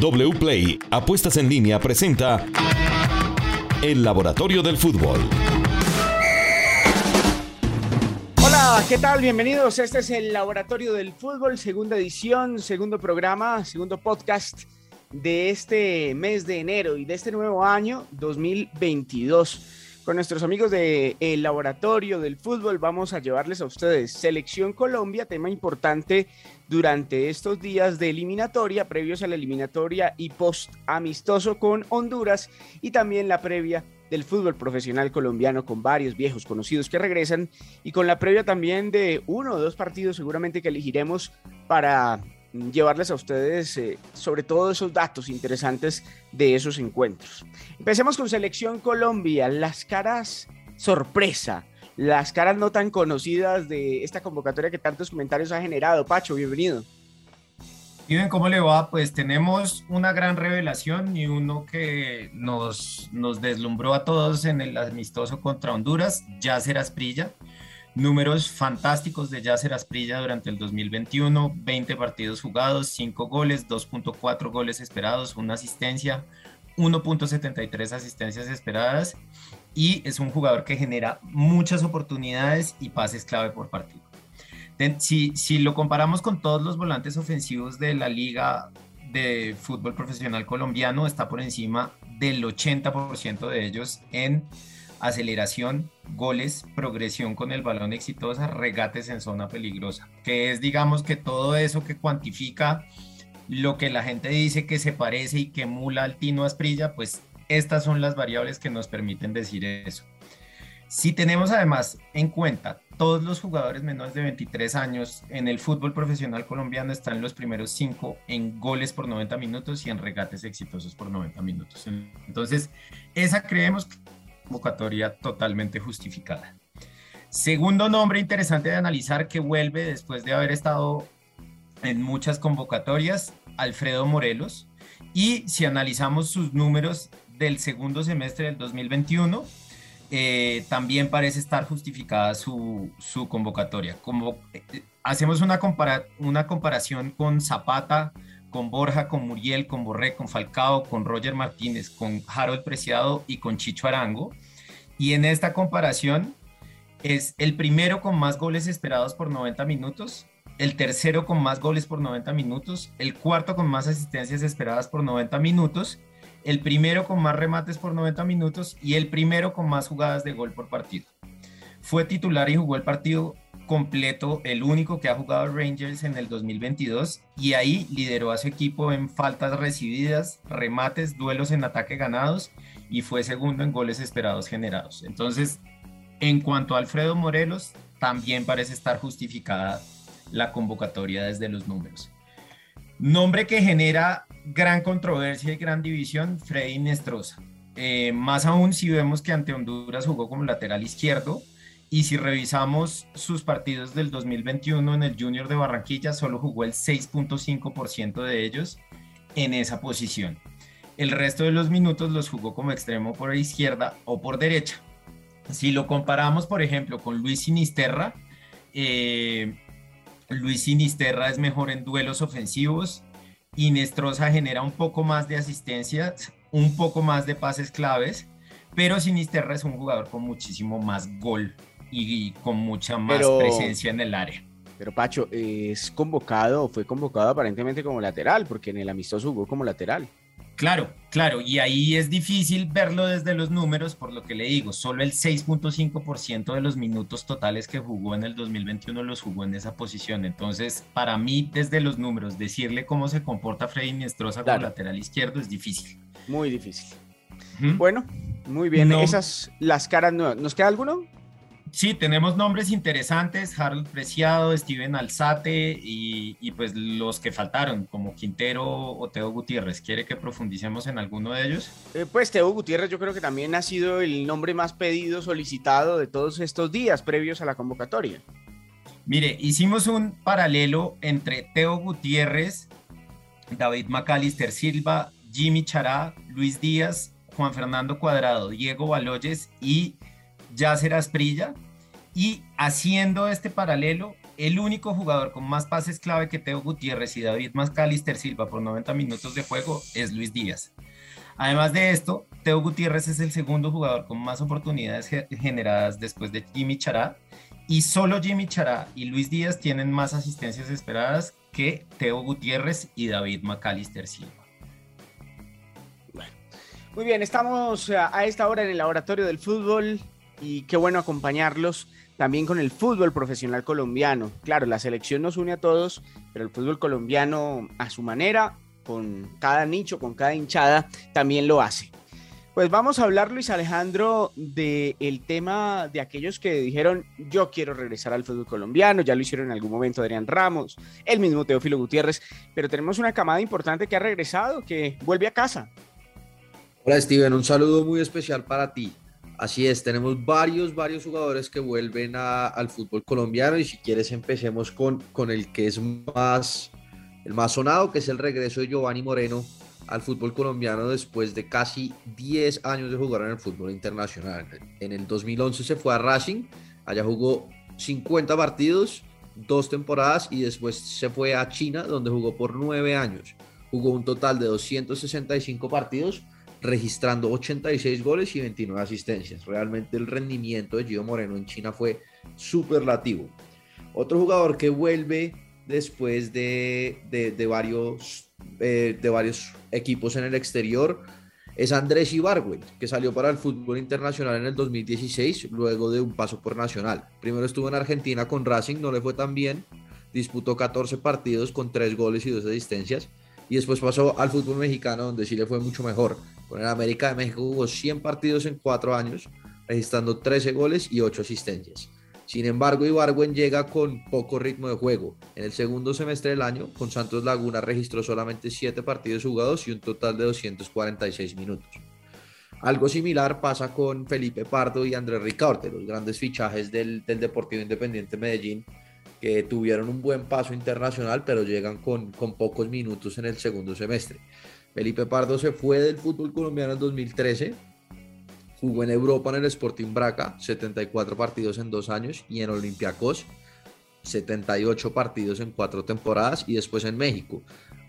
WPLAY Apuestas en línea presenta El Laboratorio del Fútbol. Hola, ¿qué tal? Bienvenidos. Este es el Laboratorio del Fútbol, segunda edición, segundo programa, segundo podcast de este mes de enero y de este nuevo año 2022. Con nuestros amigos del el Laboratorio del Fútbol vamos a llevarles a ustedes Selección Colombia, tema importante durante estos días de eliminatoria, previos a la eliminatoria y post amistoso con Honduras y también la previa del fútbol profesional colombiano con varios viejos conocidos que regresan y con la previa también de uno o dos partidos seguramente que elegiremos para llevarles a ustedes eh, sobre todo esos datos interesantes de esos encuentros. Empecemos con Selección Colombia, las caras sorpresa, las caras no tan conocidas de esta convocatoria que tantos comentarios ha generado. Pacho, bienvenido. Ven cómo le va, pues tenemos una gran revelación y uno que nos, nos deslumbró a todos en el amistoso contra Honduras, Yasser Asprilla Números fantásticos de Yasser Asprilla durante el 2021, 20 partidos jugados, 5 goles, 2.4 goles esperados, una asistencia, 1.73 asistencias esperadas y es un jugador que genera muchas oportunidades y pases clave por partido. Si, si lo comparamos con todos los volantes ofensivos de la liga de fútbol profesional colombiano, está por encima del 80% de ellos en aceleración, goles, progresión con el balón exitosa, regates en zona peligrosa, que es digamos que todo eso que cuantifica lo que la gente dice que se parece y que emula al Tino Asprilla, pues estas son las variables que nos permiten decir eso. Si tenemos además en cuenta todos los jugadores menores de 23 años en el fútbol profesional colombiano están los primeros cinco en goles por 90 minutos y en regates exitosos por 90 minutos. Entonces, esa creemos convocatoria totalmente justificada. Segundo nombre interesante de analizar que vuelve después de haber estado en muchas convocatorias, Alfredo Morelos. Y si analizamos sus números del segundo semestre del 2021, eh, también parece estar justificada su, convocatoria. Como, eh, hacemos una, una comparación con Zapata, con Borja, con Muriel, con Borré, con Falcao, con Roger Martínez, con Harold Preciado y con Chicho Arango. Y en esta comparación es el primero con más goles esperados por 90 minutos, el tercero con más goles por 90 minutos, el cuarto con más asistencias esperadas por 90 minutos, el primero con más remates por 90 minutos y el primero con más jugadas de gol por partido. Fue titular y jugó el partido completo, el único que ha jugado Rangers en el 2022 y ahí lideró a su equipo en faltas recibidas, remates, duelos en ataque ganados y fue segundo en goles esperados generados. Entonces, en cuanto a Alfredo Morelos, también parece estar justificada la convocatoria desde los números. Nombre que genera gran controversia y gran división, Freddy Nestroza. Eh, más aún si vemos que ante Honduras jugó como lateral izquierdo, y si revisamos sus partidos del 2021 en el Junior de Barranquilla, solo jugó el 6.5% de ellos en esa posición. El resto de los minutos los jugó como extremo por izquierda o por derecha. Si lo comparamos, por ejemplo, con Luis Sinisterra, eh, Luis Sinisterra es mejor en duelos ofensivos. Inestrosa genera un poco más de asistencias, un poco más de pases claves, pero Sinisterra es un jugador con muchísimo más gol y, con mucha más presencia en el área. Pero Pacho, es convocado, fue convocado aparentemente como lateral, porque en el amistoso jugó como lateral. Claro, claro, y ahí es difícil verlo desde los números, por lo que le digo, solo el 6.5% de los minutos totales que jugó en el 2021 los jugó en esa posición. Entonces, para mí, desde los números, decirle cómo se comporta Freddy Niestrosa como lateral izquierdo es difícil. Muy difícil. Bueno, muy bien. Esas las caras nuevas. ¿Nos queda alguno? Sí, tenemos nombres interesantes, Harold Preciado, Steven Alzate y, pues los que faltaron, como Quintero o Teo Gutiérrez. ¿Quiere que profundicemos en alguno de ellos? Eh, pues Teo Gutiérrez yo creo que también ha sido el nombre más pedido, solicitado de todos estos días previos a la convocatoria. Mire, hicimos un paralelo entre Teo Gutiérrez, David Macalister Silva, Jimmy Chará, Luis Díaz, Juan Fernando Cuadrado, Diego Baloyes y Yasser Asprilla. Y haciendo este paralelo, el único jugador con más pases clave que Teo Gutiérrez y David Macalister Silva por 90 minutos de juego es Luis Díaz. Además de esto, Teo Gutiérrez es el segundo jugador con más oportunidades generadas después de Jimmy Chará y solo Jimmy Chará y Luis Díaz tienen más asistencias esperadas que Teo Gutiérrez y David Macalister Silva. Muy bien, estamos a esta hora en el laboratorio del fútbol y qué bueno acompañarlos también con el fútbol profesional colombiano. Claro, la selección nos une a todos, pero el fútbol colombiano a su manera, con cada nicho, con cada hinchada, también lo hace. Pues vamos a hablar, Luis Alejandro, del tema de aquellos que dijeron, yo quiero regresar al fútbol colombiano, ya lo hicieron en algún momento Adrián Ramos, el mismo Teófilo Gutiérrez, pero tenemos una camada importante que ha regresado, que vuelve a casa. Hola Steven, un saludo muy especial para ti. Así es, tenemos varios, varios jugadores que vuelven al fútbol colombiano y si quieres empecemos con, con el que es más, el más sonado, que es el regreso de Giovanni Moreno al fútbol colombiano después de casi 10 años de jugar en el fútbol internacional. En el 2011 se fue a Racing, allá jugó 50 partidos, dos temporadas y después se fue a China donde jugó por 9 años. Jugó un total de 265 partidos registrando 86 goles y 29 asistencias. Realmente el rendimiento de Gio Moreno en China fue superlativo. Otro jugador que vuelve después de, de, varios, eh, de varios equipos en el exterior es Andrés Ibargüen, que salió para el fútbol internacional en el 2016, luego de un paso por Nacional. Primero estuvo en Argentina con Racing, no le fue tan bien, disputó 14 partidos con 3 goles y 2 asistencias, y después pasó al fútbol mexicano, donde sí le fue mucho mejor. Con el América de México jugó 100 partidos en 4 años, registrando 13 goles y 8 asistencias. Sin embargo, Ibargüen llega con poco ritmo de juego. En el segundo semestre del año, con Santos Laguna registró solamente 7 partidos jugados y un total de 246 minutos. Algo similar pasa con Felipe Pardo y Andrés Ricaurte, los grandes fichajes del, del Deportivo Independiente Medellín, que tuvieron un buen paso internacional, pero llegan con, con pocos minutos en el segundo semestre. Felipe Pardo se fue del fútbol colombiano en 2013, jugó en Europa en el Sporting Braca, 74 partidos en dos años, y en Olympiacos, 78 partidos en cuatro temporadas, y después en México,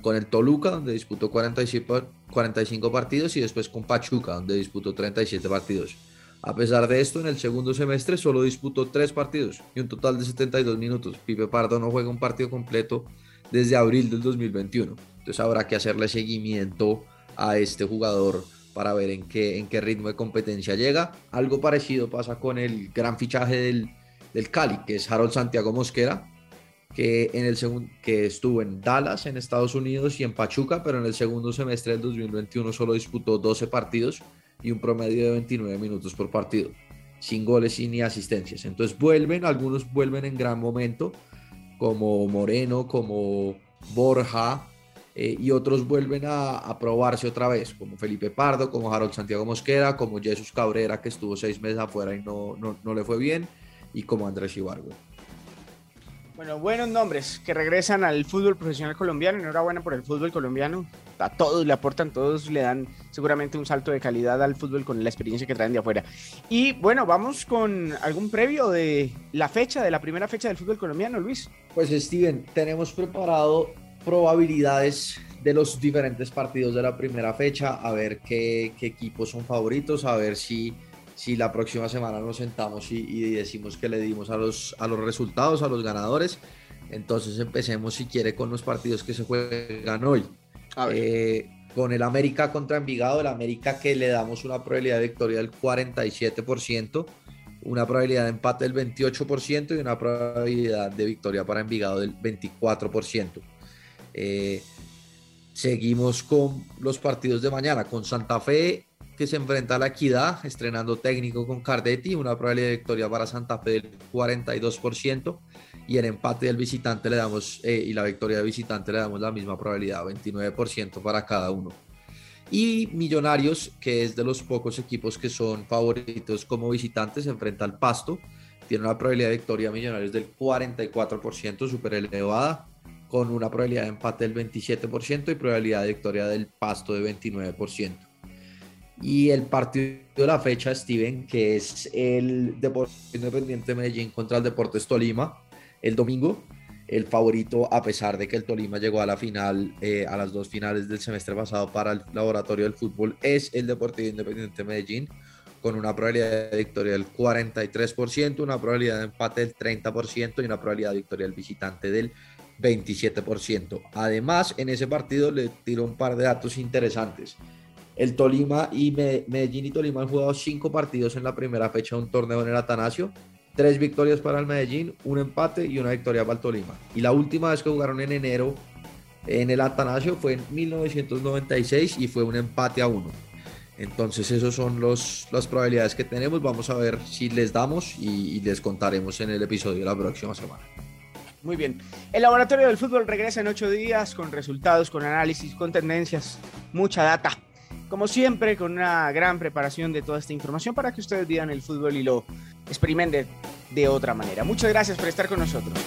con el Toluca, donde disputó 45, 45 partidos, y después con Pachuca, donde disputó 37 partidos. A pesar de esto, en el segundo semestre solo disputó tres partidos y un total de 72 minutos. Pipe Pardo no juega un partido completo desde abril del 2021. Entonces habrá que hacerle seguimiento a este jugador para ver en qué, en qué ritmo de competencia llega. Algo parecido pasa con el gran fichaje del, del Cali, que es Harold Santiago Mosquera, que, en el que estuvo en Dallas, en Estados Unidos, y en Pachuca, pero en el segundo semestre del 2021 solo disputó 12 partidos y un promedio de 29 minutos por partido, sin goles y ni asistencias. Entonces vuelven, algunos vuelven en gran momento, como Moreno, como Borja, eh, y otros vuelven a, probarse otra vez, como Felipe Pardo, como Harold Santiago Mosquera, como Jesús Cabrera, que estuvo seis meses afuera y no, no, le fue bien, y como Andrés Ibargo. Bueno, buenos nombres que regresan al fútbol profesional colombiano. Enhorabuena por el fútbol colombiano. A todos le aportan, todos le dan seguramente un salto de calidad al fútbol con la experiencia que traen de afuera. Y bueno, vamos con algún previo de la fecha, de la primera fecha del fútbol colombiano, Luis. Pues Steven, tenemos preparado probabilidades de los diferentes partidos de la primera fecha, a ver qué, equipos son favoritos, a ver si, si la próxima semana nos sentamos y, decimos que le dimos a los, a los resultados, a los ganadores. Entonces empecemos si quiere con los partidos que se juegan hoy. Eh, con el América contra Envigado, el América que le damos una probabilidad de victoria del 47%, una probabilidad de empate del 28% y una probabilidad de victoria para Envigado del 24%. Eh, seguimos con los partidos de mañana, con Santa Fe que se enfrenta a la Equidad, estrenando técnico con Cardetti, una probabilidad de victoria para Santa Fe del 42%, y el empate del visitante le damos, eh, y la victoria del visitante le damos la misma probabilidad, 29% para cada uno. Y Millonarios, que es de los pocos equipos que son favoritos como visitantes, se enfrenta al Pasto, tiene una probabilidad de victoria Millonarios del 44%, súper elevada, con una probabilidad de empate del 27% y probabilidad de victoria del pasto de 29%. Y el partido de la fecha, Steven, que es el Deportes Independiente Medellín contra el Deportes Tolima. el domingo. El favorito, a pesar de que el Tolima llegó a la final, eh, a las dos finales del semestre pasado para el laboratorio del fútbol, es el Deportivo Independiente Medellín, con una probabilidad de victoria del 43%, una probabilidad de empate del 30% y una probabilidad de victoria del visitante del 27%. Además, en ese partido le tiro un par de datos interesantes. El Tolima y Medellín y Tolima han jugado cinco partidos en la primera fecha de un torneo en el Atanasio. Tres victorias para el Medellín, un empate y una victoria para el Tolima. Y la última vez que jugaron en enero en el Atanasio fue en 1996 y fue un empate a uno. Entonces, esas son los, las probabilidades que tenemos. Vamos a ver si les damos y, y les contaremos en el episodio de la próxima semana. Muy bien. El Laboratorio del Fútbol regresa en ocho días con resultados, con análisis, con tendencias, mucha data. Como siempre, con una gran preparación de toda esta información para que ustedes vivan el fútbol y lo experimenten de otra manera. Muchas gracias por estar con nosotros.